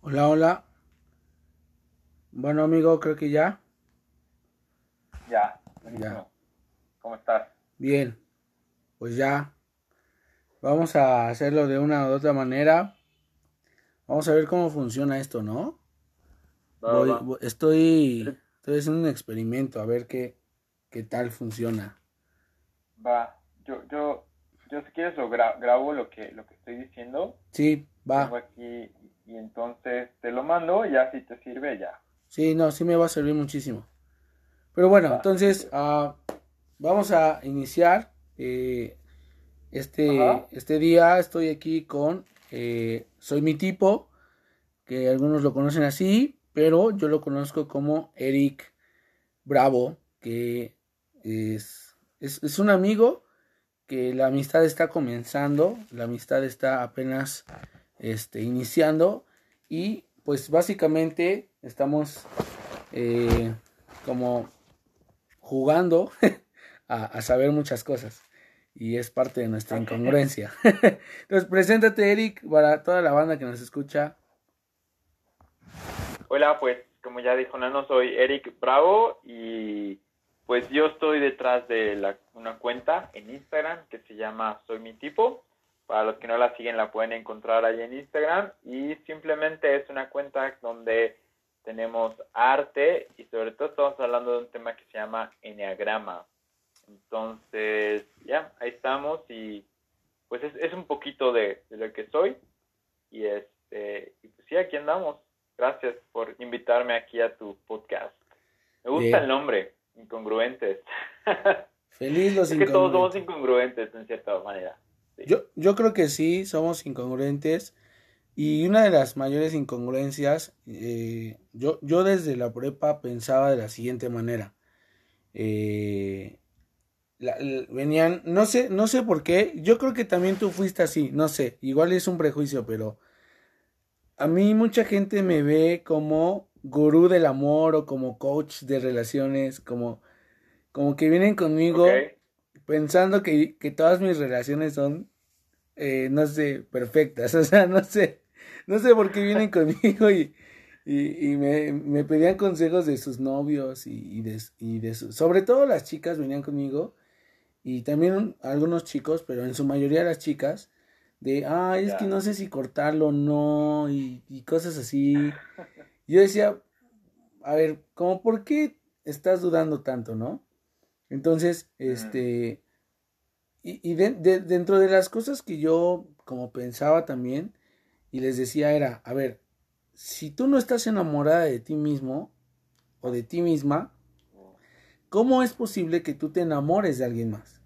Hola, hola. Bueno, amigo, creo que ya. Ya, ya. ¿Cómo estás? Bien, pues ya. Vamos a hacerlo de una u otra manera. Vamos a ver cómo funciona esto, ¿no? estoy, estoy haciendo un experimento a ver qué, qué tal funciona. Va, yo, yo, yo si quieres lo grabo lo que, lo que estoy diciendo. Sí, va. aquí y entonces te lo mando y ya si te sirve ya. Sí, no, sí me va a servir muchísimo. Pero bueno, entonces uh, vamos a iniciar eh, este, este día. Estoy aquí con eh, Soy mi tipo, que algunos lo conocen así, pero yo lo conozco como Eric Bravo, que es, es, es un amigo que la amistad está comenzando, la amistad está apenas este, iniciando y pues básicamente estamos eh, como jugando a, saber muchas cosas y es parte de nuestra incongruencia. Entonces, preséntate Eric para toda la banda que nos escucha. Hola, pues como ya dijo Nano, soy Eric Bravo y pues yo estoy detrás de la, una cuenta en Instagram que se llama Soy mi tipo para los que no la siguen, la pueden encontrar ahí en Instagram. Y simplemente es una cuenta donde tenemos arte y sobre todo estamos hablando de un tema que se llama Enneagrama. Entonces, ya, ahí estamos y pues es, un poquito de, lo que soy. Y, este, y pues sí, aquí andamos. Gracias por invitarme aquí a tu podcast. Me gusta el nombre, Incongruentes. Feliz los es que todos somos incongruentes en cierta manera. Yo, yo creo que sí, somos incongruentes. Y una de las mayores incongruencias, eh, yo, yo desde la prepa pensaba de la siguiente manera. Eh, venían, no sé, no sé por qué, yo creo que también tú fuiste así, no sé, igual es un prejuicio, pero a mí mucha gente me ve como gurú del amor o como coach de relaciones, como, como que vienen conmigo pensando que, que todas mis relaciones son, eh, no sé, perfectas. O sea, no sé, no sé por qué vienen conmigo y, y, y me, me, pedían consejos de sus novios y, y de, y de sobre todo las chicas venían conmigo y también algunos chicos, pero en su mayoría las chicas, de, ay, es que no sé si cortarlo o no, y, y cosas así. Yo decía, a ver, como por qué estás dudando tanto, ¿no? Entonces, este, y, y dentro de las cosas que yo como pensaba también, y les decía era, a ver, si tú no estás enamorada de ti mismo o de ti misma, ¿cómo es posible que tú te enamores de alguien más?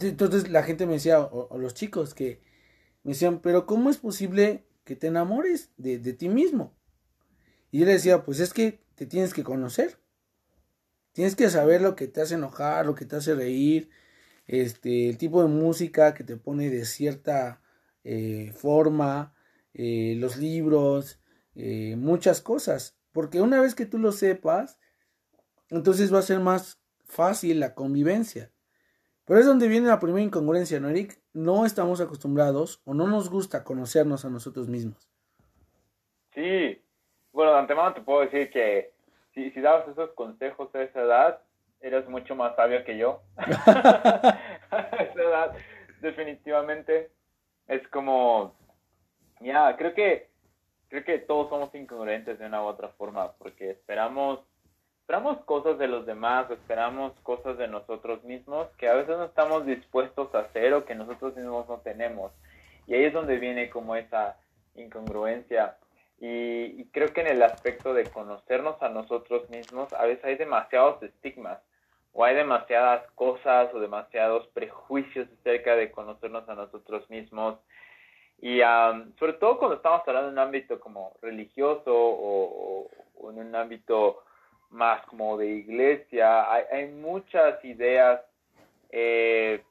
Entonces la gente me decía, o, los chicos que me decían, pero ¿cómo es posible que te enamores de, de ti mismo? Y yo le decía, pues es que te tienes que conocer. Tienes que saber lo que te hace enojar, lo que te hace reír, este, el tipo de música que te pone de cierta eh, forma, eh, los libros, eh, muchas cosas. Porque una vez que tú lo sepas, entonces va a ser más fácil la convivencia. Pero es donde viene la primera incongruencia, ¿no, Eric? No estamos acostumbrados o no nos gusta conocernos a nosotros mismos. Sí, bueno, de antemano te puedo decir que si, si dabas esos consejos a esa edad, eres mucho más sabio que yo. a esa edad, definitivamente, es como, ya, creo que, creo que todos somos incongruentes de una u otra forma, porque esperamos, esperamos cosas de los demás, esperamos cosas de nosotros mismos que a veces no estamos dispuestos a hacer o que nosotros mismos no tenemos. Y ahí es donde viene como esa incongruencia y, creo que en el aspecto de conocernos a nosotros mismos, a veces hay demasiados estigmas o hay demasiadas cosas o demasiados prejuicios acerca de conocernos a nosotros mismos. Y sobre todo cuando estamos hablando en un ámbito como religioso o, en un ámbito más como de iglesia, hay, muchas ideas eh,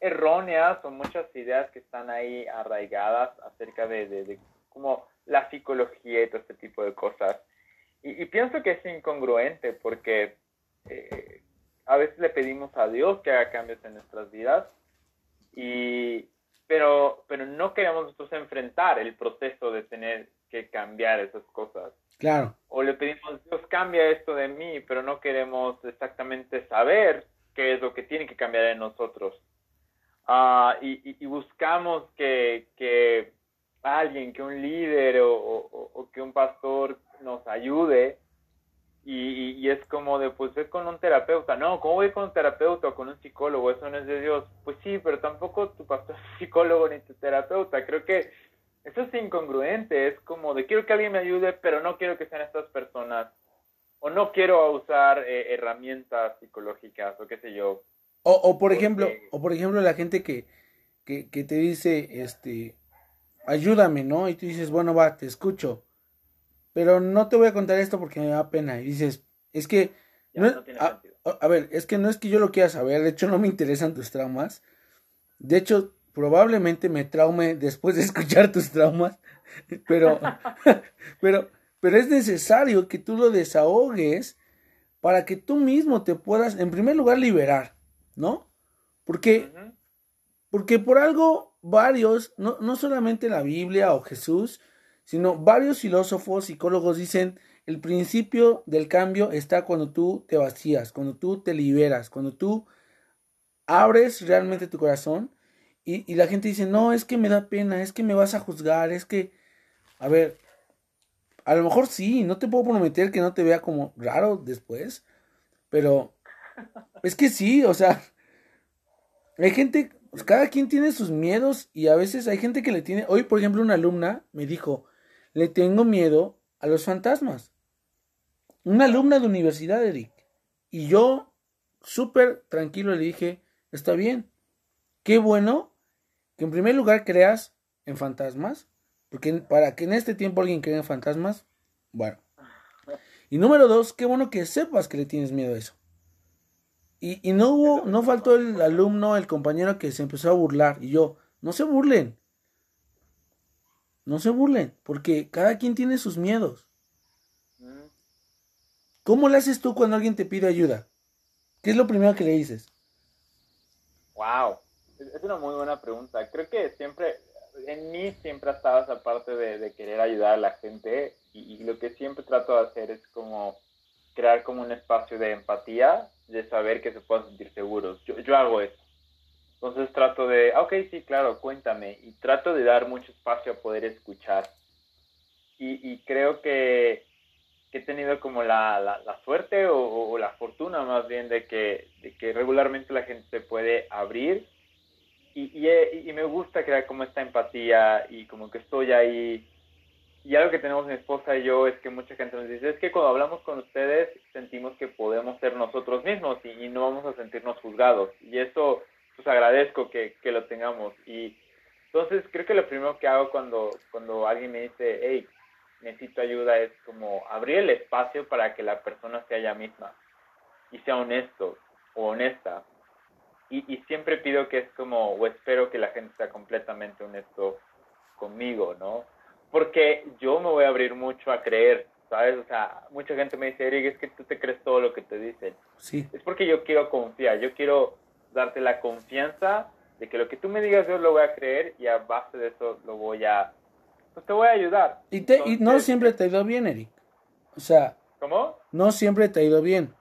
erróneas o muchas ideas que están ahí arraigadas acerca de, de, de cómo la psicología y todo este tipo de cosas. Y, pienso que es incongruente porque eh, a veces le pedimos a Dios que haga cambios en nuestras vidas y, pero, pero no queremos nosotros enfrentar el proceso de tener que cambiar esas cosas. Claro. O le pedimos, Dios cambia esto de mí, pero no queremos exactamente saber qué es lo que tiene que cambiar en nosotros. Ah, y, y, buscamos que, que, alguien, que un líder o, o, que un pastor nos ayude. Y, y, es como de, pues ve con un terapeuta. No, ¿cómo voy con un terapeuta o con un psicólogo? Eso no es de Dios. Pues sí, pero tampoco tu pastor es psicólogo ni tu terapeuta. Creo que eso es incongruente. Es como de, quiero que alguien me ayude, pero no quiero que sean estas personas. O no quiero usar eh, herramientas psicológicas o qué sé yo o, o por ejemplo, o por ejemplo la gente que, que, que, te dice, este, ayúdame, ¿no? Y tú dices, bueno, va, te escucho. Pero no te voy a contar esto porque me da pena. Y dices, es que... No, a, ver, es que no es que yo lo quiera saber, de hecho no me interesan tus traumas. De hecho, probablemente me traume después de escuchar tus traumas, pero, pero, pero es necesario que tú lo desahogues para que tú mismo te puedas, en primer lugar, liberar. ¿no? Porque, porque por algo varios, no, no solamente la Biblia o Jesús, sino varios filósofos, psicólogos dicen, el principio del cambio está cuando tú te vacías, cuando tú te liberas, cuando tú abres realmente tu corazón y, y, la gente dice, no, es que me da pena, es que me vas a juzgar, es que, a ver, a lo mejor sí, no te puedo prometer que no te vea como raro después, pero es que sí, o sea, hay gente, pues, cada quien tiene sus miedos y a veces hay gente que le tiene, hoy por ejemplo una alumna me dijo, le tengo miedo a los fantasmas. Una alumna de universidad, Eric. Y yo, súper tranquilo, le dije, está bien, qué bueno que en primer lugar creas en fantasmas, porque para que en este tiempo alguien crea en fantasmas, bueno. Y número dos, qué bueno que sepas que le tienes miedo a eso. Y, y no hubo, no faltó el alumno, el compañero que se empezó a burlar. Y yo, no se burlen. No se burlen, porque cada quien tiene sus miedos. ¿Cómo le haces tú cuando alguien te pide ayuda? ¿Qué es lo primero que le dices? Wow, es una muy buena pregunta. Creo que siempre, en mí siempre ha estado esa parte de, querer ayudar a la gente y, y, lo que siempre trato de hacer es como crear como un espacio de empatía de saber que se puedan sentir seguros. Yo, yo hago eso. Entonces trato de, ah, ok, sí, claro, cuéntame. Y trato de dar mucho espacio a poder escuchar. Y, y creo que, que, he tenido como la, la, suerte o, la fortuna más bien de que, de que regularmente la gente se puede abrir. Y, y, y me gusta crear como esta empatía y como que estoy ahí y algo que tenemos mi esposa y yo es que mucha gente nos dice, es que cuando hablamos con ustedes sentimos que podemos ser nosotros mismos y, no vamos a sentirnos juzgados. Y eso, pues agradezco que, que, lo tengamos. Y entonces creo que lo primero que hago cuando, cuando alguien me dice, hey, necesito ayuda, es como abrir el espacio para que la persona sea ella misma y sea honesto o honesta. Y, y siempre pido que es como, o espero que la gente sea completamente honesto conmigo, ¿no? Porque yo me voy a abrir mucho a creer, ¿sabes? O sea, mucha gente me dice, Eric, es que tú te crees todo lo que te dicen. Sí. Es porque yo quiero confiar, yo quiero darte la confianza de que lo que tú me digas yo lo voy a creer y a base de eso lo voy a, pues te voy a ayudar. Y, te, y no siempre te ha ido bien, Eric. O sea, ¿cómo? No siempre te ha ido bien.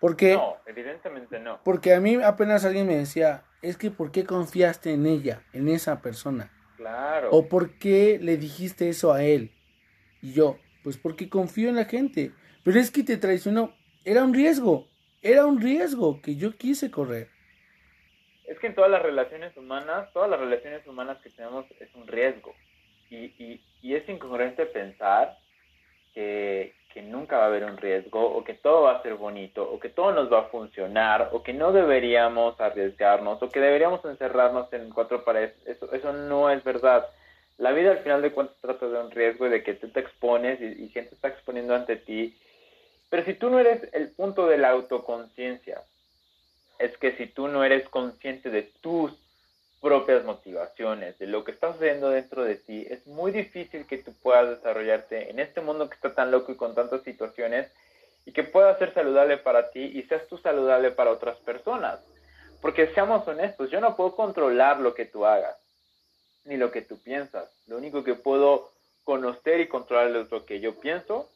Porque, no, evidentemente no. Porque a mí apenas alguien me decía, es que ¿por qué confiaste en ella, en esa persona? Claro. ¿O por qué le dijiste eso a él? Y yo, pues porque confío en la gente. Pero es que te traicionó. Era un riesgo. Era un riesgo que yo quise correr. Es que en todas las relaciones humanas, todas las relaciones humanas que tenemos es un riesgo. Y, y, y es incongruente pensar que, nunca va a haber un riesgo o que todo va a ser bonito o que todo nos va a funcionar o que no deberíamos arriesgarnos o que deberíamos encerrarnos en cuatro paredes. Eso, eso no es verdad. La vida al final de cuentas trata de un riesgo y de que tú te expones y, y gente está exponiendo ante ti. Pero si tú no eres el punto de la autoconciencia, es que si tú no eres consciente de tus propias motivaciones, de lo que está sucediendo dentro de ti, es muy difícil que tú puedas desarrollarte en este mundo que está tan loco y con tantas situaciones y que pueda ser saludable para ti y seas tú saludable para otras personas. Porque seamos honestos, yo no puedo controlar lo que tú hagas, ni lo que tú piensas. Lo único que puedo conocer y controlar es lo que yo pienso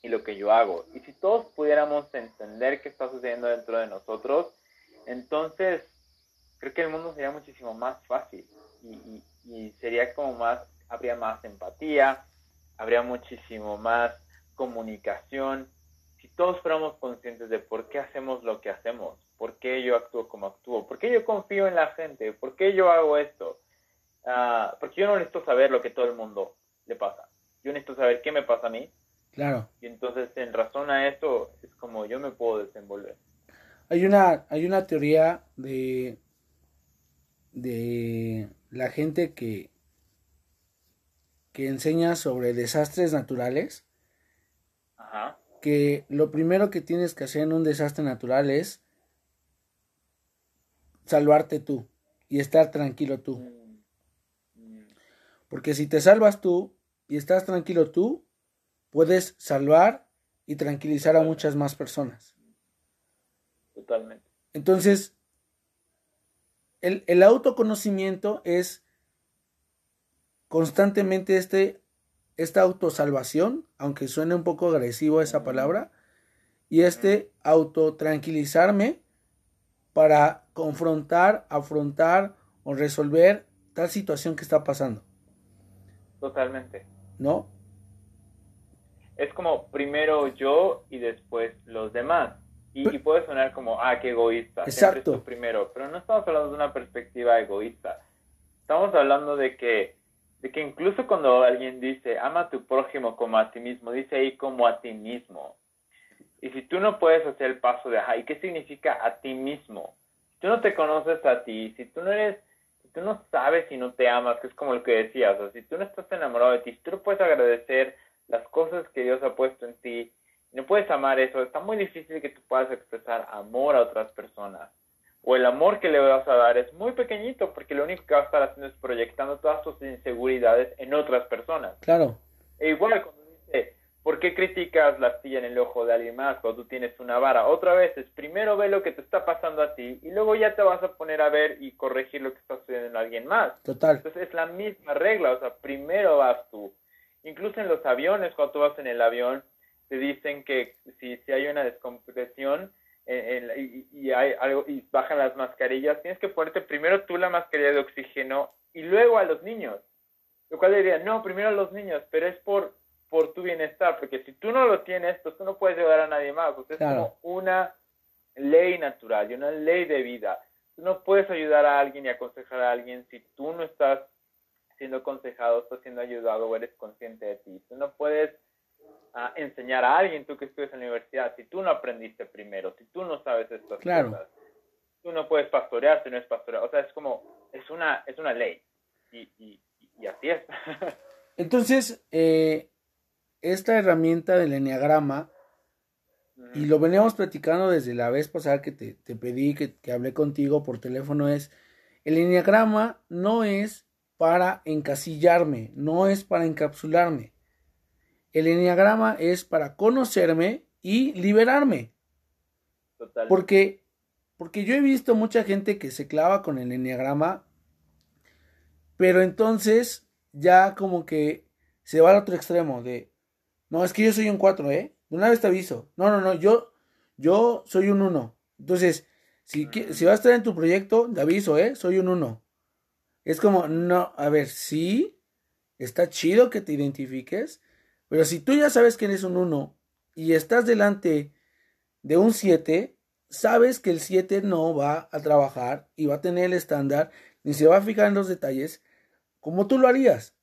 y lo que yo hago. Y si todos pudiéramos entender qué está sucediendo dentro de nosotros, entonces creo que el mundo sería muchísimo más fácil y, y sería como más, habría más empatía, habría muchísimo más comunicación. Si todos fuéramos conscientes de por qué hacemos lo que hacemos, por qué yo actúo como actúo, por qué yo confío en la gente, por qué yo hago esto, uh, porque yo no necesito saber lo que todo el mundo le pasa. Yo necesito saber qué me pasa a mí. Claro. Y entonces, en razón a eso, es como yo me puedo desenvolver. Hay una, hay una teoría de, de la gente que, que enseña sobre desastres naturales. Ajá. Que lo primero que tienes que hacer en un desastre natural es salvarte tú y estar tranquilo tú. Mm. Mm. Porque si te salvas tú y estás tranquilo tú, puedes salvar y tranquilizar a muchas más personas. Totalmente. Entonces, el, el autoconocimiento es constantemente este, esta autosalvación, aunque suene un poco agresivo esa palabra, y este autotranquilizarme para confrontar, afrontar o resolver tal situación que está pasando. Totalmente. ¿No? Es como primero yo y después los demás. Y, puede sonar como, ah, qué egoísta. Exacto. primero, pero no estamos hablando de una perspectiva egoísta. Estamos hablando de que, de que incluso cuando alguien dice, ama a tu prójimo como a ti mismo, dice ahí como a ti mismo. Y si tú no puedes hacer el paso de, ajá, ¿y qué significa a ti mismo? Si tú no te conoces a ti, si tú no eres, si tú no sabes si no te amas, que es como lo que decías, o si tú no estás enamorado de ti, si tú no puedes agradecer las cosas que Dios ha puesto en ti, no puedes amar eso, está muy difícil que tú puedas expresar amor a otras personas. O el amor que le vas a dar es muy pequeñito porque lo único que vas a estar haciendo es proyectando todas tus inseguridades en otras personas. Claro. E igual cuando dice, ¿por qué criticas la astilla en el ojo de alguien más cuando tú tienes una vara? Otra vez es, primero ve lo que te está pasando a ti y luego ya te vas a poner a ver y corregir lo que está sucediendo en alguien más. Total. Entonces es la misma regla, o sea, primero vas tú. Incluso en los aviones, cuando tú vas en el avión, te dicen que si, si hay una descompresión y, hay algo, y bajan las mascarillas, tienes que ponerte primero tú la mascarilla de oxígeno y luego a los niños. Lo cual diría, no, primero a los niños, pero es por, por tu bienestar, porque si tú no lo tienes, pues tú no puedes ayudar a nadie más. Pues es como una ley natural y una ley de vida. Tú no puedes ayudar a alguien y aconsejar a alguien si tú no estás siendo aconsejado, estás siendo ayudado o eres consciente de ti. Tú no puedes a enseñar a alguien, tú que estudias en la universidad, si tú no aprendiste primero, si tú no sabes estas cosas, tú no puedes pastorear si no es pastorear. O sea, es como, es una, es una ley. Y, y, y así es. Entonces, eh, esta herramienta del enneagrama, y lo veníamos platicando desde la vez pasada que te, te pedí que, que, hablé contigo por teléfono, es, el enneagrama no es para encasillarme, no es para encapsularme. El enneagrama es para conocerme y liberarme. Porque, porque yo he visto mucha gente que se clava con el enneagrama, pero entonces ya como que se va al otro extremo de, no, es que yo soy un 4, ¿eh? De una vez te aviso. No, no, no, yo, yo soy un 1. Entonces, si, si vas a estar en tu proyecto, te aviso, ¿eh? Soy un 1. Es como, no, a ver, sí, está chido que te identifiques, pero si tú ya sabes que eres un 1 y estás delante de un 7, sabes que el 7 no va a trabajar y va a tener el estándar, ni se va a fijar en los detalles, como tú lo harías.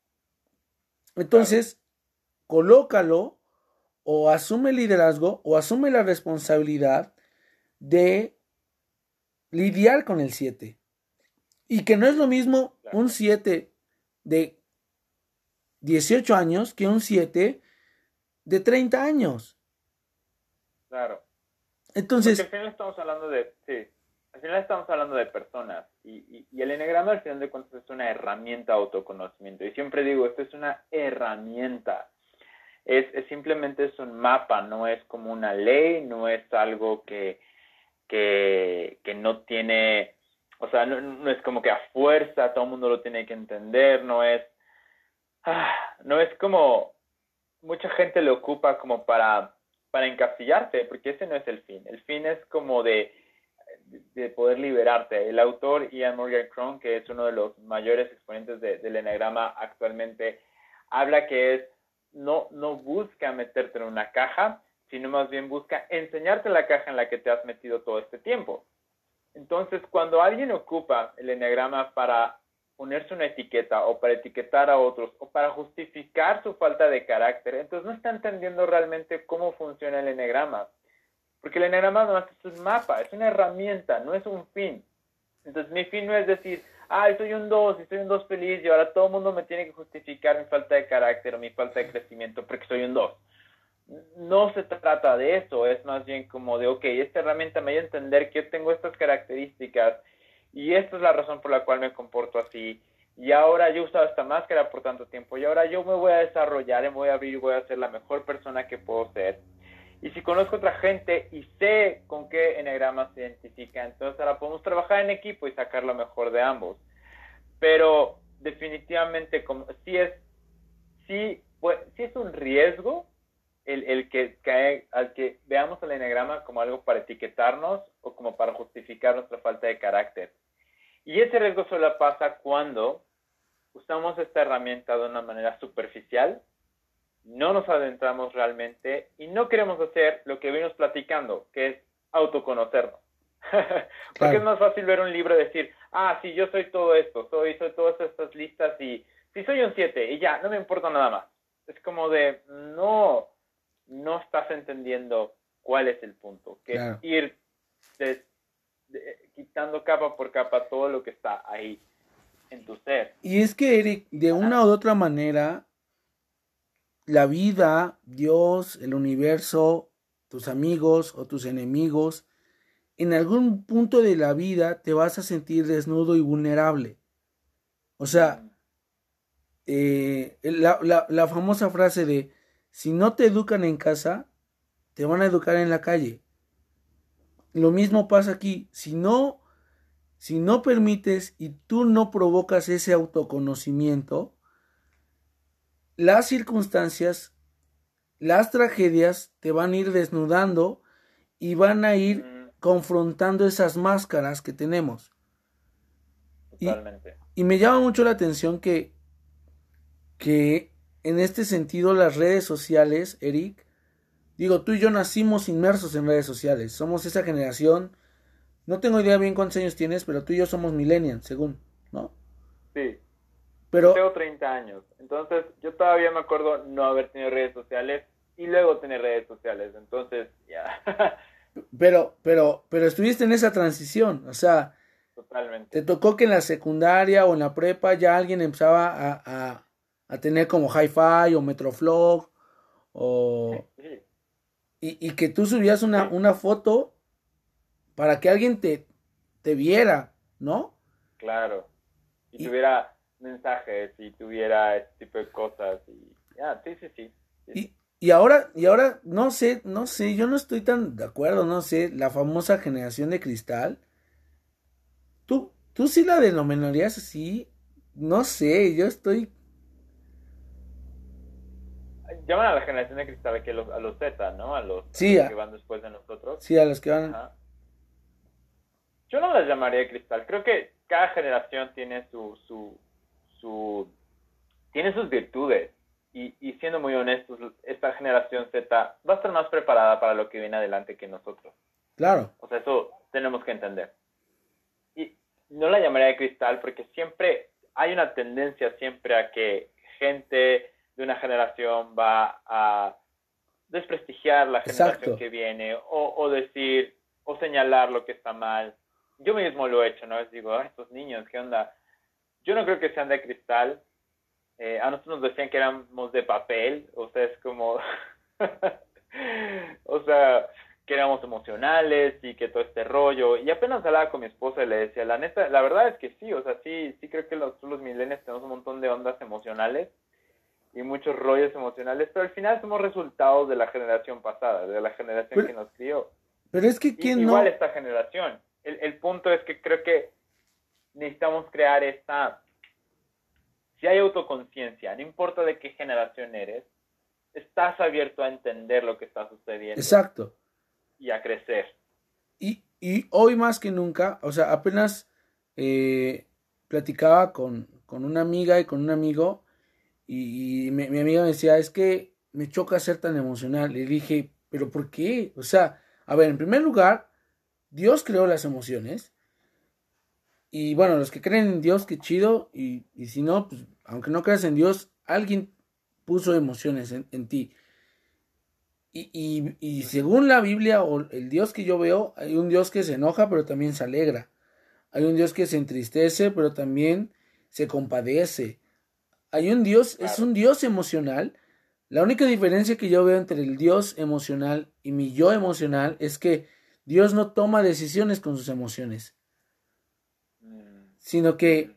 Entonces, colócalo o asume el liderazgo o asume la responsabilidad de lidiar con el 7. Y que no es lo mismo un 7 de 18 años que un 7 de 30 años. Claro. Entonces... Porque al final estamos hablando de... Sí, al final estamos hablando de personas. Y, y, el enegrama al final de cuentas es una herramienta de autoconocimiento. Y siempre digo, esto es una herramienta. Es, es simplemente es un mapa, no es como una ley, no es algo que que, que no tiene, o sea, no, no, es como que a fuerza todo el mundo lo tiene que entender, no es, no es como, mucha gente lo ocupa como para, para encasillarte, porque ese no es el fin, el fin es como de, de poder liberarte. El autor Ian Morgan Cron, que es uno de los mayores exponentes del enagrama actualmente, habla que es no, no busca meterte en una caja, sino más bien busca enseñarte la caja en la que te has metido todo este tiempo. Entonces, cuando alguien ocupa el enneagrama para ponerse una etiqueta o para etiquetar a otros o para justificar su falta de carácter, entonces no está entendiendo realmente cómo funciona el enneagrama. Porque el enneagrama no es un mapa, es una herramienta, no es un fin. Entonces, mi fin no es decir, ah, soy un 2 y soy un 2 feliz y ahora todo el mundo me tiene que justificar mi falta de carácter o mi falta de crecimiento porque soy un 2. No se trata de eso, es más bien como de, ok, esta herramienta me ayuda a entender que yo tengo estas características y esta es la razón por la cual me comporto así. Y ahora yo he usado esta máscara por tanto tiempo y ahora yo me voy a desarrollar, me voy a abrir y voy a ser la mejor persona que puedo ser. Y si conozco otra gente y sé con qué enagrama se identifica, entonces ahora podemos trabajar en equipo y sacar lo mejor de ambos. Pero definitivamente, como, si es, es un riesgo el, el que cae, al que veamos el enagrama como algo para etiquetarnos o como para justificar nuestra falta de carácter. Y ese riesgo solo pasa cuando usamos esta herramienta de una manera superficial no nos adentramos realmente y no queremos hacer lo que venimos platicando, que es autoconocernos. Porque es más fácil ver un libro y decir, ah, sí, yo soy todo esto, soy, soy todas estas listas y si soy un 7 y ya, no me importa nada más. Es como de, no, no estás entendiendo cuál es el punto, que es ir quitando capa por capa todo lo que está ahí en tu ser. Y es que, Eric, de una u otra manera, la vida, Dios, el universo, tus amigos o tus enemigos, en algún punto de la vida te vas a sentir desnudo y vulnerable. O sea, eh, la, la, famosa frase de, si no te educan en casa, te van a educar en la calle. Lo mismo pasa aquí, si no, si no permites y tú no provocas ese autoconocimiento, las circunstancias, las tragedias te van a ir desnudando y van a ir confrontando esas máscaras que tenemos. Totalmente. Y, me llama mucho la atención que, que en este sentido las redes sociales, Eric, digo, tú y yo nacimos inmersos en redes sociales, somos esa generación, no tengo idea bien cuántos años tienes, pero tú y yo somos millennials, según, ¿no? Sí. Pero... Tengo 30 años, entonces yo todavía me acuerdo no haber tenido redes sociales y luego tener redes sociales, entonces ya. pero, pero, pero estuviste en esa transición, o sea, Totalmente. te tocó que en la secundaria o en la prepa ya alguien empezaba a, a, tener como hi-fi o metroflog o... Y, y, que tú subías una, una foto para que alguien te, te viera, ¿no? Claro. Y, tuviera mensajes y tuviera este tipo de cosas y ya, sí, sí, sí. Y, y ahora, y ahora, no sé, no sé, yo no estoy tan de acuerdo, no sé, la famosa generación de cristal. ¿Tú, tú sí la denominarías así? No sé, yo estoy... Llaman a la generación de cristal que los, a los Z, ¿no? A los, que van después de nosotros. Sí, a los que van... Yo no las llamaría de cristal, creo que cada generación tiene su, su, tiene sus virtudes. Y, y, siendo muy honestos, esta generación Z va a estar más preparada para lo que viene adelante que nosotros. Claro. O sea, eso tenemos que entender. Y no la llamaría de cristal porque siempre hay una tendencia siempre a que gente de una generación va a desprestigiar la generación que viene o, o, decir o señalar lo que está mal. Yo mismo lo he hecho, ¿no? Les digo, estos niños, ¿qué onda? Yo no creo que sean de cristal. Eh, a nosotros nos decían que éramos de papel, o sea, es como, o sea, que éramos emocionales y que todo este rollo. Y apenas hablaba con mi esposa y le decía, la neta, la verdad es que sí, o sea, sí, sí creo que los, los milenios tenemos un montón de ondas emocionales y muchos rollos emocionales, pero al final somos resultados de la generación pasada, de la generación que nos crió. Pero es que quién Igual esta generación. El, el punto es que creo que necesitamos crear esta... Si hay autoconciencia, no importa de qué generación eres, estás abierto a entender lo que está sucediendo. Exacto. Y a crecer. Y, y hoy más que nunca, o sea, apenas eh, platicaba con, con, una amiga y con un amigo y, mi, amiga me decía, es que me choca ser tan emocional. Le dije, pero ¿por qué? O sea, a ver, en primer lugar, Dios creó las emociones. Y bueno, los que creen en Dios, qué chido. Y, y si no, pues aunque no creas en Dios, alguien puso emociones en, ti. Y, y, y, según la Biblia o el Dios que yo veo, hay un Dios que se enoja, pero también se alegra. Hay un Dios que se entristece, pero también se compadece. Hay un Dios, es un Dios emocional. La única diferencia que yo veo entre el Dios emocional y mi yo emocional es que Dios no toma decisiones con sus emociones, sino que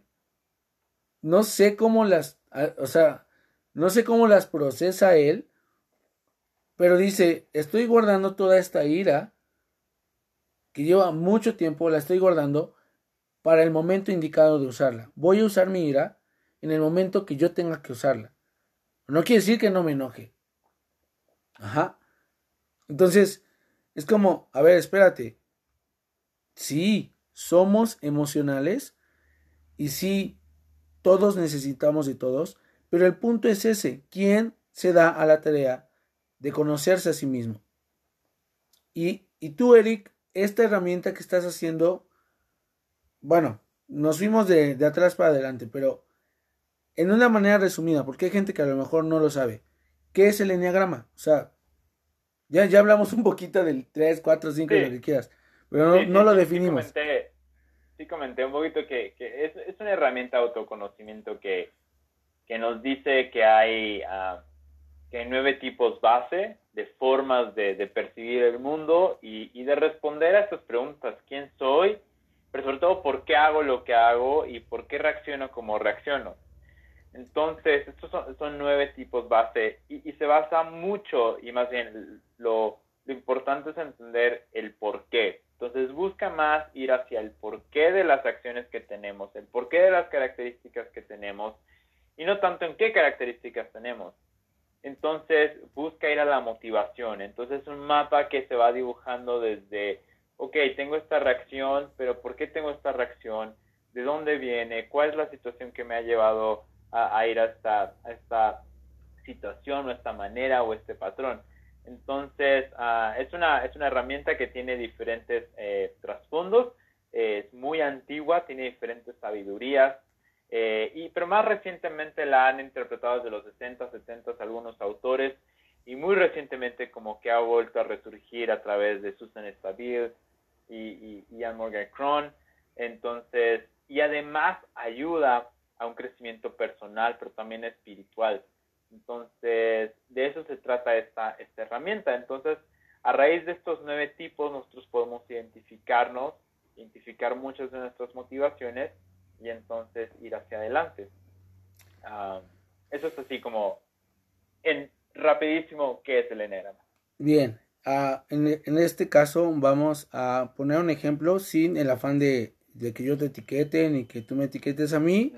no sé cómo las, o sea, no sé cómo las procesa él, pero dice, estoy guardando toda esta ira, que lleva mucho tiempo, la estoy guardando para el momento indicado de usarla. Voy a usar mi ira en el momento que yo tenga que usarla. No quiere decir que no me enoje. Ajá. Entonces, es como, a ver, espérate. Sí, somos emocionales y sí, todos necesitamos de todos, pero el punto es ese, ¿quién se da a la tarea de conocerse a sí mismo? Y, y tú, Eric, esta herramienta que estás haciendo, bueno, nos fuimos de, de atrás para adelante, pero en una manera resumida, porque hay gente que a lo mejor no lo sabe. ¿Qué es el enneagrama? O sea, ya, ya hablamos un poquito del 3, 4, 5, lo que quieras, pero no, no lo definimos. Sí comenté, sí comenté, un poquito que, que es, es, una herramienta de autoconocimiento que, que nos dice que hay, uh, que hay nueve tipos base de formas de, de percibir el mundo y, y, de responder a estas preguntas. ¿Quién soy? Pero sobre todo, ¿por qué hago lo que hago y por qué reacciono como reacciono? Entonces, estos son, nueve tipos base y, y, se basa mucho, y más bien lo, lo importante es entender el por qué. Entonces busca más ir hacia el porqué de las acciones que tenemos, el porqué de las características que tenemos y no tanto en qué características tenemos. Entonces busca ir a la motivación. Entonces un mapa que se va dibujando desde, ok, tengo esta reacción, pero ¿por qué tengo esta reacción? ¿De dónde viene? ¿Cuál es la situación que me ha llevado a, ir a esta, a esta situación o esta manera o este patrón? Entonces, uh, es, una, es una herramienta que tiene diferentes eh, trasfondos, es muy antigua, tiene diferentes sabidurías, eh, y, pero más recientemente la han interpretado desde los 60, 70 algunos autores y muy recientemente como que ha vuelto a resurgir a través de Susan Stabile y, y Ian Morgan Cron. Entonces, y además ayuda a un crecimiento personal, pero también espiritual. Entonces, de eso se trata esta, esta herramienta. Entonces, a raíz de estos nueve tipos, nosotros podemos identificarnos, identificar muchas de nuestras motivaciones y entonces ir hacia adelante. eso es así como en rapidísimo qué es el enneagrama. Bien, uh, en, en, este caso vamos a poner un ejemplo sin el afán de, de, que yo te etiquete ni que tú me etiquetes a mí.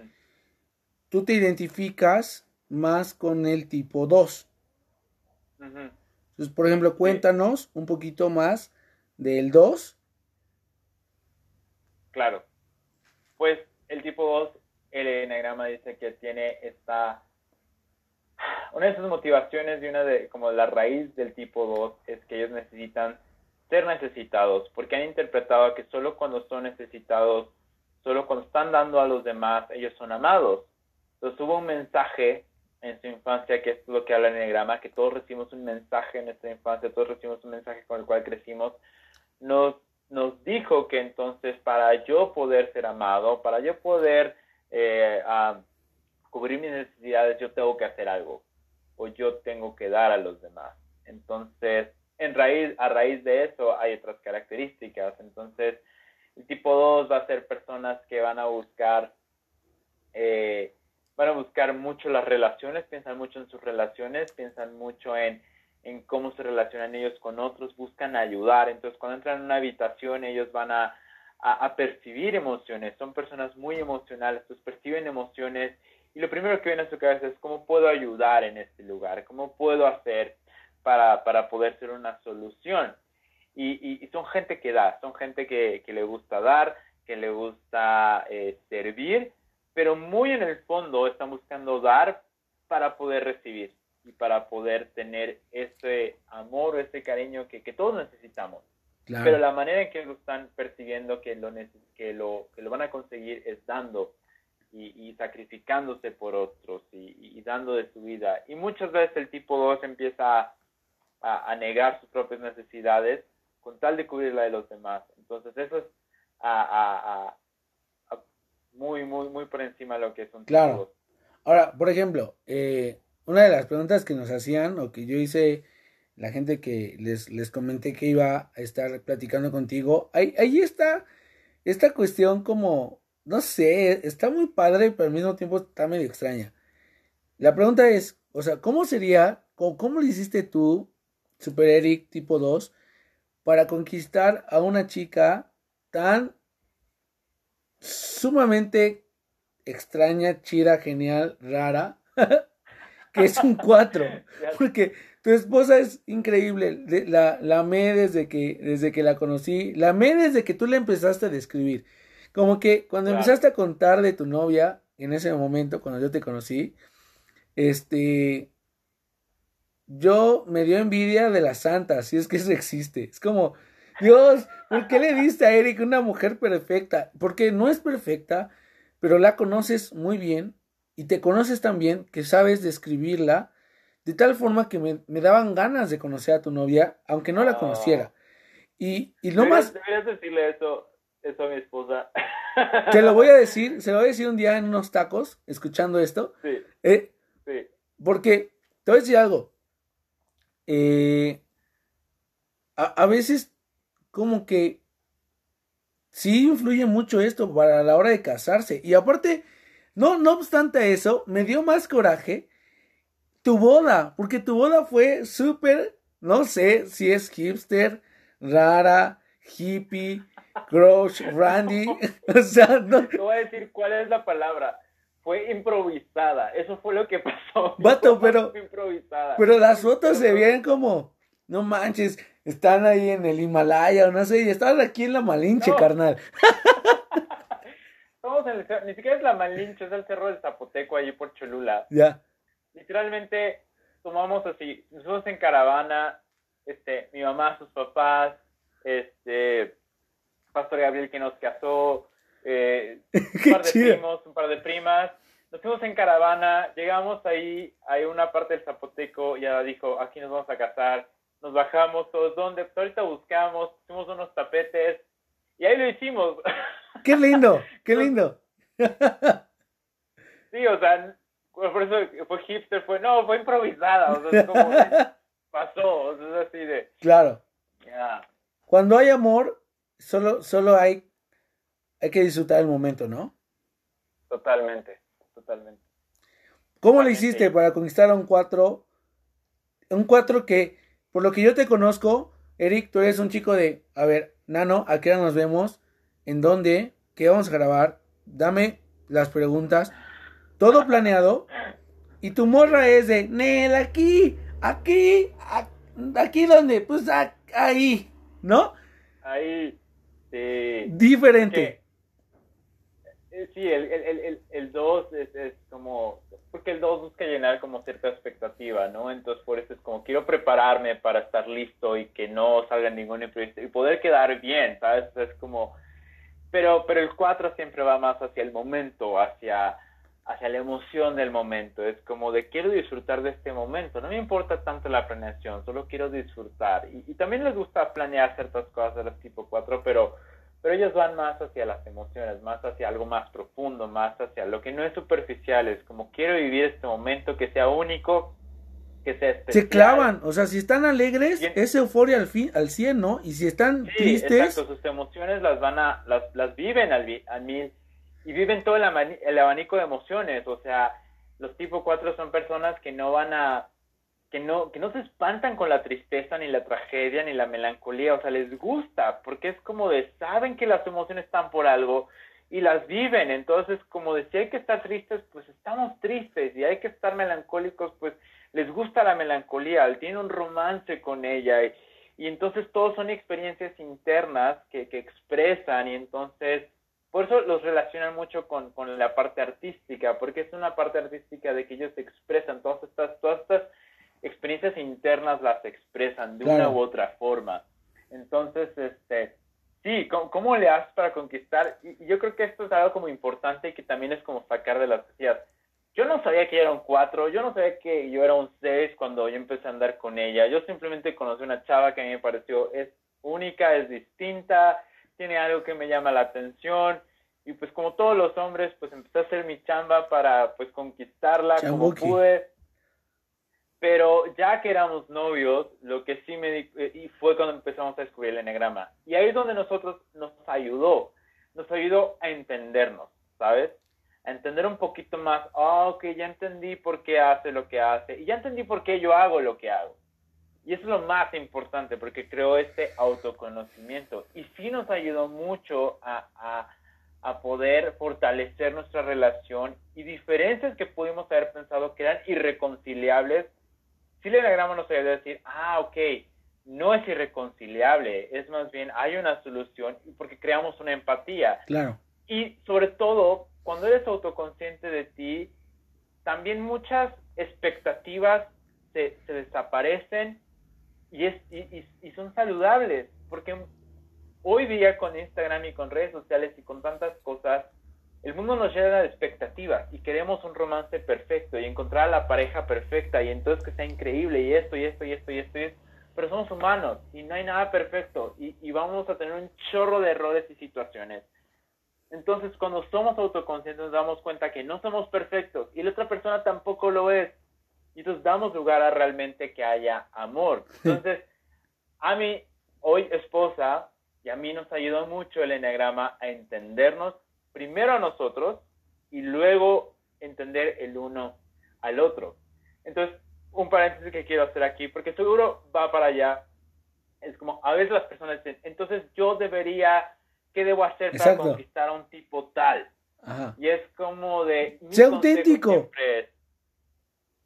Tú te identificas más con el tipo 2. Entonces, por ejemplo, cuéntanos un poquito más del 2. Claro. Pues el tipo 2, el enagrama dice que tiene esta... Una de sus motivaciones y una de como la raíz del tipo 2 es que ellos necesitan ser necesitados, porque han interpretado que solo cuando son necesitados, solo cuando están dando a los demás, ellos son amados. Entonces hubo un mensaje en su infancia, que es lo que habla el enagrama, que todos recibimos un mensaje en nuestra infancia, todos recibimos un mensaje con el cual crecimos, nos nos dijo que entonces para yo poder ser amado, para yo poder eh, cubrir mis necesidades, yo tengo que hacer algo o yo tengo que dar a los demás. Entonces, en raíz, a raíz de eso hay otras características. Entonces, el tipo 2 va a ser personas que van a buscar, eh, van a buscar mucho las relaciones, piensan mucho en sus relaciones, piensan mucho en en cómo se relacionan ellos con otros, buscan ayudar. Entonces, cuando entran en una habitación, ellos van a, a, percibir emociones. Son personas muy emocionales, entonces perciben emociones y lo primero que viene a su cabeza es cómo puedo ayudar en este lugar, cómo puedo hacer para, para poder ser una solución. Y, y, son gente que da, son gente que, que le gusta dar, que le gusta eh, servir, pero muy en el fondo están buscando dar para poder recibir y para poder tener ese amor ese cariño que, que todos necesitamos. Pero la manera en que lo están percibiendo que lo, que lo, que lo van a conseguir es dando y, sacrificándose por otros y, dando de su vida. Y muchas veces el tipo 2 empieza a, negar sus propias necesidades con tal de cubrir la de los demás. Entonces eso es a, muy, muy, muy por encima de lo que es un claro. Ahora, por ejemplo, eh, una de las preguntas que nos hacían o que yo hice, la gente que les, les comenté que iba a estar platicando contigo, ahí, ahí está esta cuestión como, no sé, está muy padre, pero al mismo tiempo está medio extraña. La pregunta es, o sea, ¿cómo sería, cómo, cómo lo hiciste tú, Super Eric tipo 2, para conquistar a una chica tan sumamente extraña, chira, genial, rara, que es un 4. Porque tu esposa es increíble. La, la amé desde que, desde que la conocí. La amé desde que tú le empezaste a describir. Como que cuando empezaste a contar de tu novia, en ese momento, cuando yo te conocí, este. Yo me dio envidia de la santa, si es que eso existe. Es como, Dios, ¿por qué le diste a Eric una mujer perfecta? Porque no es perfecta, pero la conoces muy bien y te conoces tan bien que sabes describirla de tal forma que me, daban ganas de conocer a tu novia, aunque no la conociera. Y, y lo más... Deberías decirle eso, eso a mi esposa. Te lo voy a decir, se lo voy a decir un día en unos tacos, escuchando esto. Sí. Eh, sí. Porque, te voy a decir algo. Eh, a, a veces como que sí influye mucho esto para la hora de casarse. Y aparte, no, no obstante eso, me dio más coraje tu boda, porque tu boda fue súper, no sé si es hipster, rara, hippie, crush, randy, o sea, no. Te voy a decir cuál es la palabra. Fue improvisada, eso fue lo que pasó. Vato, pero, pero las fotos se ven como, no manches, están ahí en el Himalaya o no sé, y están aquí en la Malinche, carnal. Estamos en el, ni siquiera es la Malinche, es el cerro del Zapoteco allí por Cholula. Ya. Literalmente tomamos así, nosotros en caravana, este, mi mamá, sus papás, este, Pastor Gabriel que nos casó, eh, un par de primos, un par de primas. Nos fuimos en caravana, llegamos ahí, hay una parte del Zapoteco, ya dijo, aquí nos vamos a casar nos bajamos todos, ¿dónde? Pues ahorita buscamos, hicimos unos tapetes y ahí lo hicimos. ¡Qué lindo! ¡Qué lindo! sí, o sea, por eso fue hipster, fue, no, fue improvisada, o sea, es como pasó, o sea, es así de... Claro. Cuando hay amor, solo, solo hay, hay que disfrutar el momento, ¿no? Totalmente, totalmente. ¿Cómo le hiciste para conquistar a un cuatro? Un cuatro que por lo que yo te conozco, Eric, tú eres un chico de, a ver, Nano, ¿a qué hora nos vemos? ¿En dónde? ¿Qué vamos a grabar? Dame las preguntas. Todo planeado. Y tu morra es de, Nel, aquí, aquí, aquí donde, pues ahí, ¿no? Ahí, sí. Diferente. Eh, sí, el 2 el, el, es, es como porque el 2 busca llenar como cierta expectativa, ¿no? Entonces por eso es como quiero prepararme para estar listo y que no salga ningún imprevisto y poder quedar bien, ¿sabes? Es como, pero, pero el 4 siempre va más hacia el momento, hacia, hacia la emoción del momento, es como de quiero disfrutar de este momento, no me importa tanto la planeación, solo quiero disfrutar y, y también les gusta planear ciertas cosas de los tipo 4, pero pero ellos van más hacia las emociones, más hacia algo más profundo, más hacia lo que no es superficial, es como quiero vivir este momento que sea único, que sea especial. Se clavan, o sea, si están alegres, es euforia al fin, al 100, ¿no? Y si están sí, tristes... exacto, sus emociones las van a, las, las viven al, al mil, y viven todo el, el abanico de emociones, o sea, los tipo 4 son personas que no van a que no, que no se espantan con la tristeza, ni la tragedia, ni la melancolía, o sea, les gusta, porque es como de, saben que las emociones están por algo y las viven, entonces como de si hay que estar tristes, pues estamos tristes, y hay que estar melancólicos, pues les gusta la melancolía, tienen un romance con ella, y, y entonces todos son experiencias internas que, que expresan, y entonces por eso los relacionan mucho con, con, la parte artística, porque es una parte artística de que ellos expresan todas estas, todas estas experiencias internas las expresan de una u otra forma. Entonces, este, sí, ¿cómo, le haces para conquistar? Y, yo creo que esto es algo como importante y que también es como sacar de las sociedad. Yo no sabía que era un cuatro, yo no sabía que yo era un seis cuando yo empecé a andar con ella. Yo simplemente conocí una chava que a mí me pareció es única, es distinta, tiene algo que me llama la atención y pues como todos los hombres pues empecé a hacer mi chamba para pues conquistarla como pude pero ya que éramos novios, lo que sí me di, eh, y fue cuando empezamos a descubrir el enegrama. Y ahí es donde nosotros nos ayudó, nos ayudó a entendernos, ¿sabes? A entender un poquito más, ah, ok, ya entendí por qué hace lo que hace, y ya entendí por qué yo hago lo que hago. Y eso es lo más importante, porque creó este autoconocimiento. Y sí nos ayudó mucho a, a, a poder fortalecer nuestra relación y diferencias que pudimos haber pensado que eran irreconciliables si el enagrama nos ayuda a decir, ah, ok, no es irreconciliable, es más bien hay una solución porque creamos una empatía. Claro. Y sobre todo, cuando eres autoconsciente de ti, también muchas expectativas se, se desaparecen y, es, y, y son saludables, porque hoy día con Instagram y con redes sociales y con tantas cosas, el mundo nos llena de expectativas y queremos un romance perfecto y encontrar a la pareja perfecta y entonces que sea increíble y esto y esto y esto y esto, y esto. pero somos humanos y no hay nada perfecto y, y vamos a tener un chorro de errores y situaciones. Entonces cuando somos autoconscientes nos damos cuenta que no somos perfectos y la otra persona tampoco lo es y entonces damos lugar a realmente que haya amor. Entonces, a mi hoy esposa y a mí nos ayudó mucho el enneagrama a entendernos primero a nosotros y luego entender el uno al otro. Entonces, un paréntesis que quiero hacer aquí, porque seguro va para allá, es como, a veces las personas dicen, entonces yo debería, ¿qué debo hacer para conquistar a un tipo tal? Y es como de... Sé auténtico.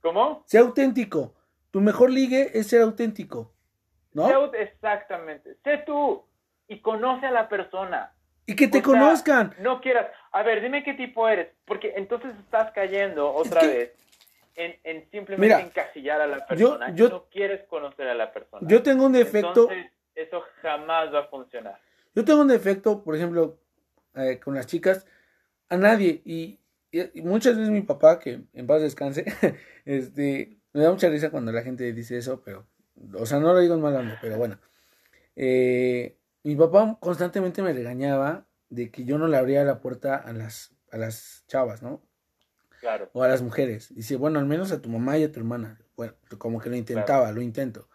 ¿Cómo? Sé auténtico. Tu mejor ligue es ser auténtico. ¿No? exactamente. Sé tú y conoce a la persona. Y que te conozcan. no quieras. A ver, dime qué tipo eres. Porque entonces estás cayendo otra vez en, en simplemente encasillar a la persona. Yo, no quieres conocer a la persona. Yo tengo un defecto. Entonces, eso jamás va a funcionar. Yo tengo un defecto, por ejemplo, eh, con las chicas, a nadie. Y, muchas veces mi papá, que en paz descanse, este, me da mucha risa cuando la gente dice eso, pero, o sea, no lo digo en mal onda, pero bueno. Eh, mi papá constantemente me regañaba de que yo no le abría la puerta a las, a las chavas, ¿no? Claro. O a las mujeres. Dice, bueno, al menos a tu mamá y a tu hermana. Bueno, como que lo intentaba, lo intento.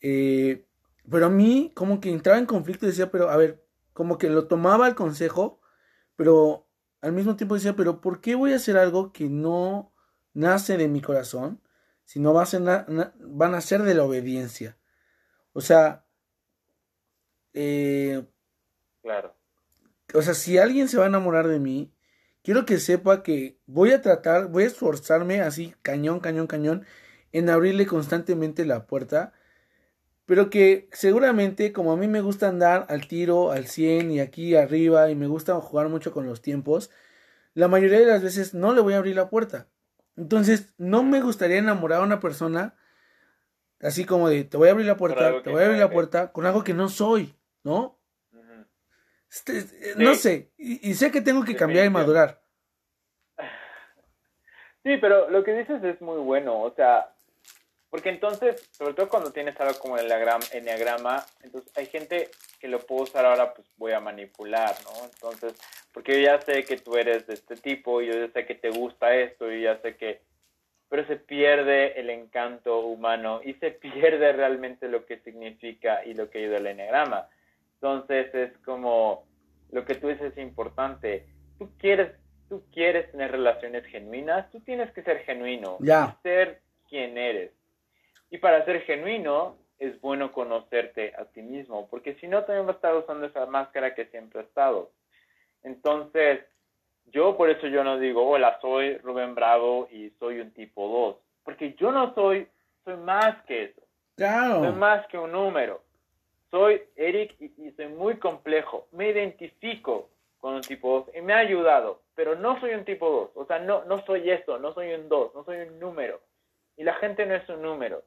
Eh, pero a mí, como que entraba en conflicto y decía, pero a ver, como que lo tomaba el consejo, pero al mismo tiempo decía, pero ¿por qué voy a hacer algo que no nace de mi corazón, sino va a ser van a ser de la obediencia? O sea, eh, claro. O sea, si alguien se va a enamorar de mí, quiero que sepa que voy a tratar, voy a esforzarme así, cañón, cañón, cañón, en abrirle constantemente la puerta. Pero que seguramente, como a mí me gusta andar al tiro, al 100 y aquí arriba, y me gusta jugar mucho con los tiempos, la mayoría de las veces no le voy a abrir la puerta. Entonces, no me gustaría enamorar a una persona así como de, te voy a abrir la puerta, te voy a abrir la puerta con algo que no soy. ¿No? Este, no sé, y, sé que tengo que cambiar y madurar. Sí, pero lo que dices es muy bueno, o sea, porque entonces, sobre todo cuando tienes algo como el enneagrama, entonces hay gente que lo puedo usar ahora, pues voy a manipular, ¿no? Entonces, porque yo ya sé que tú eres de este tipo, y yo ya sé que te gusta esto, y ya sé que... Pero se pierde el encanto humano y se pierde realmente lo que significa y lo que ayuda el enneagrama. Entonces es como lo que tú dices es importante. Tú quieres, tú quieres tener relaciones genuinas, tú tienes que ser genuino, ya. ser quien eres. Y para ser genuino, es bueno conocerte a ti mismo, porque si no, también vas a estar usando esa máscara que siempre ha estado. Entonces, yo por eso yo no digo, hola, soy Rubén Bravo y soy un tipo 2, porque yo no soy, soy más que eso. Claro. Soy más que un número. Soy Eric y, soy muy complejo. Me identifico con un tipo 2 y me ha ayudado, pero no soy un tipo 2. O sea, no, no soy eso, no soy un 2, no soy un número. Y la gente no es un número.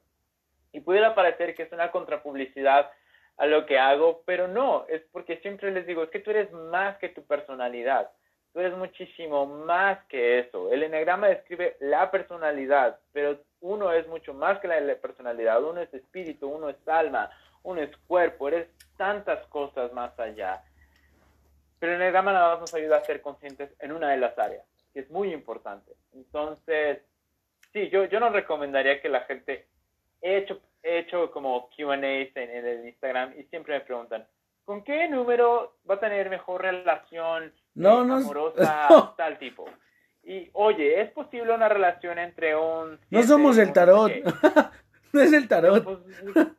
Y pudiera parecer que es una contrapublicidad a lo que hago, pero no, es porque siempre les digo, es que tú eres más que tu personalidad, tú eres muchísimo más que eso. El enagrama describe la personalidad, pero uno es mucho más que la personalidad, uno es espíritu, uno es alma, uno es cuerpo, eres tantas cosas más allá. Pero el enagrama nada más nos ayuda a ser conscientes en una de las áreas, que es muy importante. Entonces, sí, yo, yo no recomendaría que la gente he hecho, he hecho como QAs en, en el Instagram y siempre me preguntan, ¿con qué número va a tener mejor relación no, amorosa tal tipo? Y oye, ¿es posible una relación entre un... No somos el tarot. no es el tarot. Pues,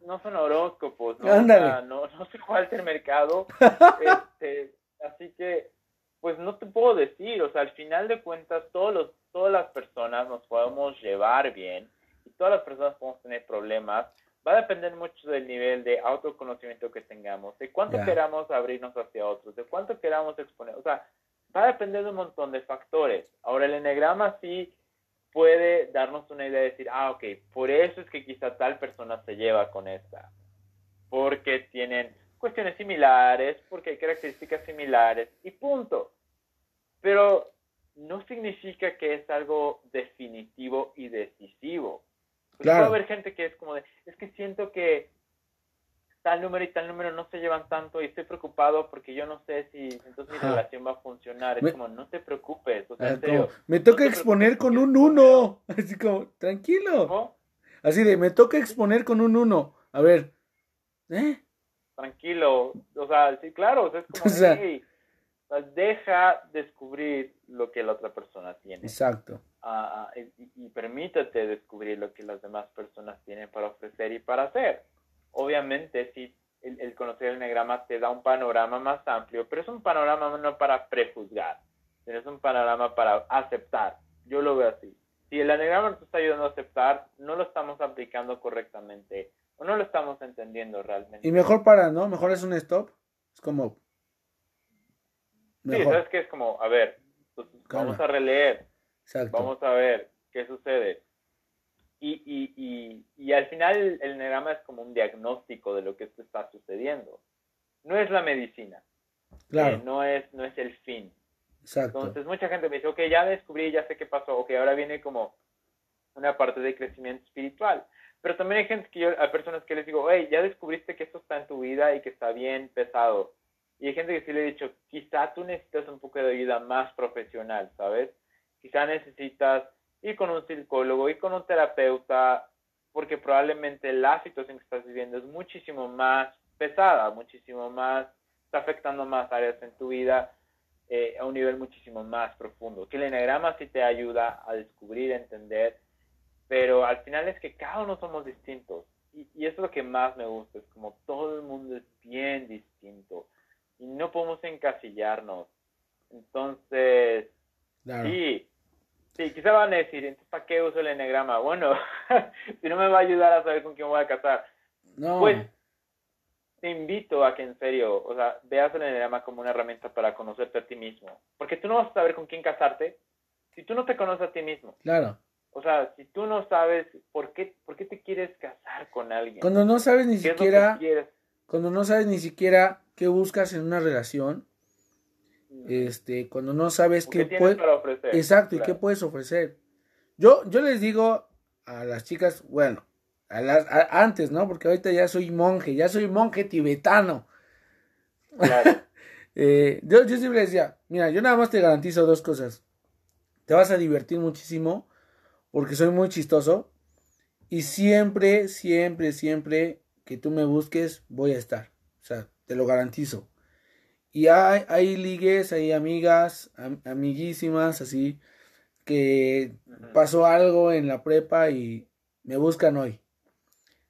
no son horóscopos, ¿no? no, no sé cuál es el mercado. este, así que, pues no te puedo decir, o sea, al final de cuentas, todos los, todas las personas nos podemos llevar bien todas las personas podemos tener problemas. Va a depender mucho del nivel de autoconocimiento que tengamos, de cuánto queramos abrirnos hacia otros, de cuánto queramos exponer. O sea, va a depender de un montón de factores. Ahora, el enegrama sí puede darnos una idea de decir, ah, ok, por eso es que quizá tal persona se lleva con esta. Porque tienen cuestiones similares, porque hay características similares y punto. Pero no significa que es algo definitivo y decisivo. Puede haber gente que es como de, es que siento que tal número y tal número no se llevan tanto y estoy preocupado porque yo no sé si entonces mi relación va a funcionar. Es como, no te preocupes. O sea, ah, me toca exponer con un uno. Así como, tranquilo. Así de, me toca exponer con un uno. A ver, ¿eh? Tranquilo. O sea, sí, claro. O sea, es como, deja descubrir lo que la otra persona tiene. Exacto. Ah, ah, y, permítate descubrir lo que las demás personas tienen para ofrecer y para hacer. Obviamente, si el, conocer el enagrama te da un panorama más amplio, pero es un panorama no para prejuzgar, sino es un panorama para aceptar. Yo lo veo así. Si el enagrama nos está ayudando a aceptar, no lo estamos aplicando correctamente o no lo estamos entendiendo realmente. Y mejor para, ¿no? Mejor es un stop. Es como, Sí, sabes que es como, a ver, pues, vamos a releer, vamos a ver qué sucede. Y, y, y, y al final el, el es como un diagnóstico de lo que está sucediendo. No es la medicina. Claro. Eh, no, es, no es el fin. Exacto. Entonces mucha gente me dice, ok, ya descubrí, ya sé qué pasó, ok, ahora viene como una parte de crecimiento espiritual. Pero también hay gente que yo, hay personas que les digo, hey, ya descubriste que esto está en tu vida y que está bien pesado. Y hay gente que sí le he dicho, quizá tú necesitas un poco de ayuda más profesional, ¿sabes? Quizá necesitas ir con un psicólogo, ir con un terapeuta, porque probablemente la situación que estás viviendo es muchísimo más pesada, muchísimo más, está afectando más áreas en tu vida eh, a un nivel muchísimo más profundo. Que el enagrama sí te ayuda a descubrir, a entender, pero al final es que cada uno somos distintos. Y, y eso es lo que más me gusta, es como todo el mundo es bien distinto y no podemos encasillarnos. Entonces, sí, sí, quizá van a decir, entonces, ¿para qué uso el enegrama? Bueno, si no me va a ayudar a saber con quién voy a casar, pues te invito a que en serio, o sea, veas el enegrama como una herramienta para conocerte a ti mismo. Porque tú no vas a saber con quién casarte si tú no te conoces a ti mismo. Claro. O sea, si tú no sabes por qué, por qué te quieres casar con alguien. Cuando no sabes ni siquiera... Cuando no sabes ni siquiera qué buscas en una relación, este, cuando no sabes qué, puedes exacto y qué puedes ofrecer. Yo, yo les digo a las chicas, bueno, a las, antes, ¿no? Porque ahorita ya soy monje, ya soy monje tibetano. Eh, yo, yo siempre decía, mira, yo nada más te garantizo dos cosas. Te vas a divertir muchísimo porque soy muy chistoso y siempre, siempre, siempre que tú me busques voy a estar. O sea, te lo garantizo. Y hay, hay ligues, hay amigas, amiguísimas, así, que pasó algo en la prepa y me buscan hoy.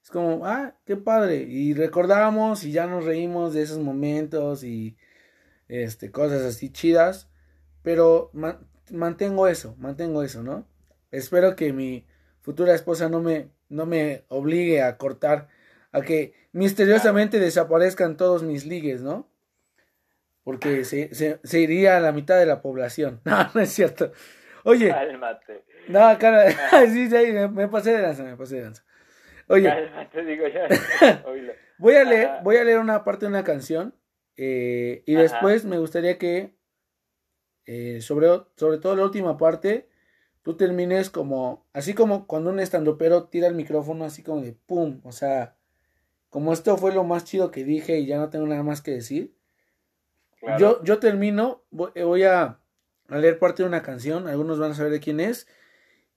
es como, ah, qué padre. Y recordamos y ya nos reímos de esos momentos y este, cosas así chidas. Pero mantengo eso, mantengo eso, ¿no? Espero que mi futura esposa no me, no me obligue a cortar, a que misteriosamente desaparezcan todos mis ligues, ¿no? Porque se, se, iría a la mitad de la población. No, no es cierto. Oye. Cálmate. No, cara, sí, sí, me, pasé de lanza, me pasé de lanza. Oye. Cálmate, digo yo. voy a leer, voy a leer una parte de una canción. Eh, y después me gustaría que eh, sobre, sobre todo la última parte, tú termines como, así como cuando un estandopero tira el micrófono, así como de pum, o sea, como esto fue lo más chido que dije y ya no tengo nada más que decir. Yo, yo termino, voy, a, a, leer parte de una canción, algunos van a saber de quién es,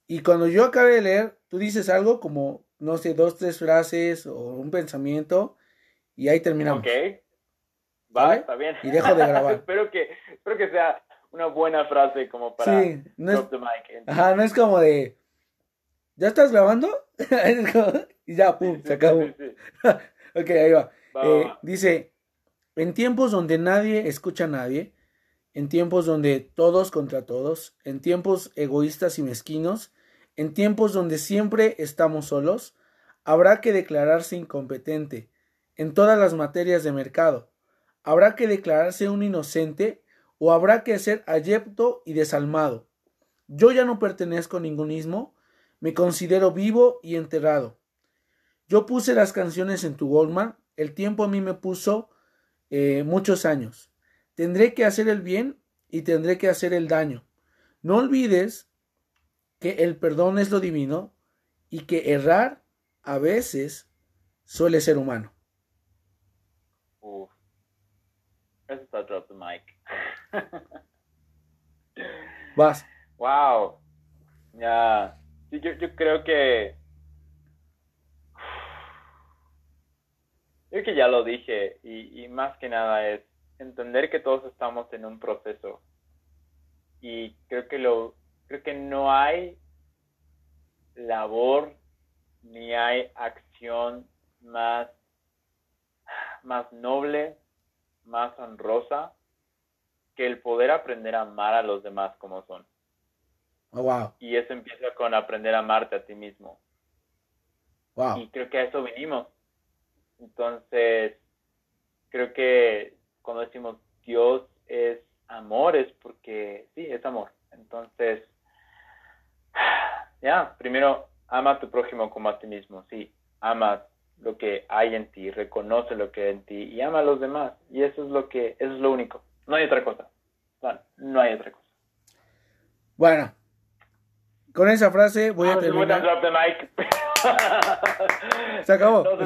y cuando yo acabe de leer, tú dices algo como, no sé, dos, tres frases o un pensamiento, y ahí terminamos. Ok. Va, está bien. Y dejo de grabar. espero, que, espero que sea una buena frase como para sí, no es, Ajá, no es como de ¿Ya estás grabando? y ya, pum, se acabó. ok, ahí va. Eh, dice, en tiempos donde nadie escucha a nadie, en tiempos donde todos contra todos, en tiempos egoístas y mezquinos, en tiempos donde siempre estamos solos, habrá que declararse incompetente en todas las materias de mercado. Habrá que declararse un inocente o habrá que ser ayepto y desalmado. Yo ya no pertenezco a ningún ismo, me considero vivo y enterrado. Yo puse las canciones en tu Goldman, el tiempo a mí me puso eh, muchos años. Tendré que hacer el bien y tendré que hacer el daño. No olvides que el perdón es lo divino y que errar a veces suele ser humano. Eso está drop the mic. Vas. Wow. Ya. Sí, yo, yo creo que. Yo creo que ya lo dije y, y más que nada es entender que todos estamos en un proceso y creo que lo creo que no hay labor ni hay acción más más noble más honrosa que el poder aprender a amar a los demás como son. Oh, wow. Y eso empieza con aprender a amarte a ti mismo. Wow. Y creo que a eso vinimos. Entonces, creo que cuando decimos Dios es amor, es porque sí, es amor. Entonces, ya, primero, ama a tu prójimo como a ti mismo. Sí, ama lo que hay en ti, reconoce lo que hay en ti y ama a los demás. Y eso es lo que, eso es lo único. No hay otra cosa. No, no hay otra cosa. Bueno, con esa frase voy a terminar. The mic. Se acabó.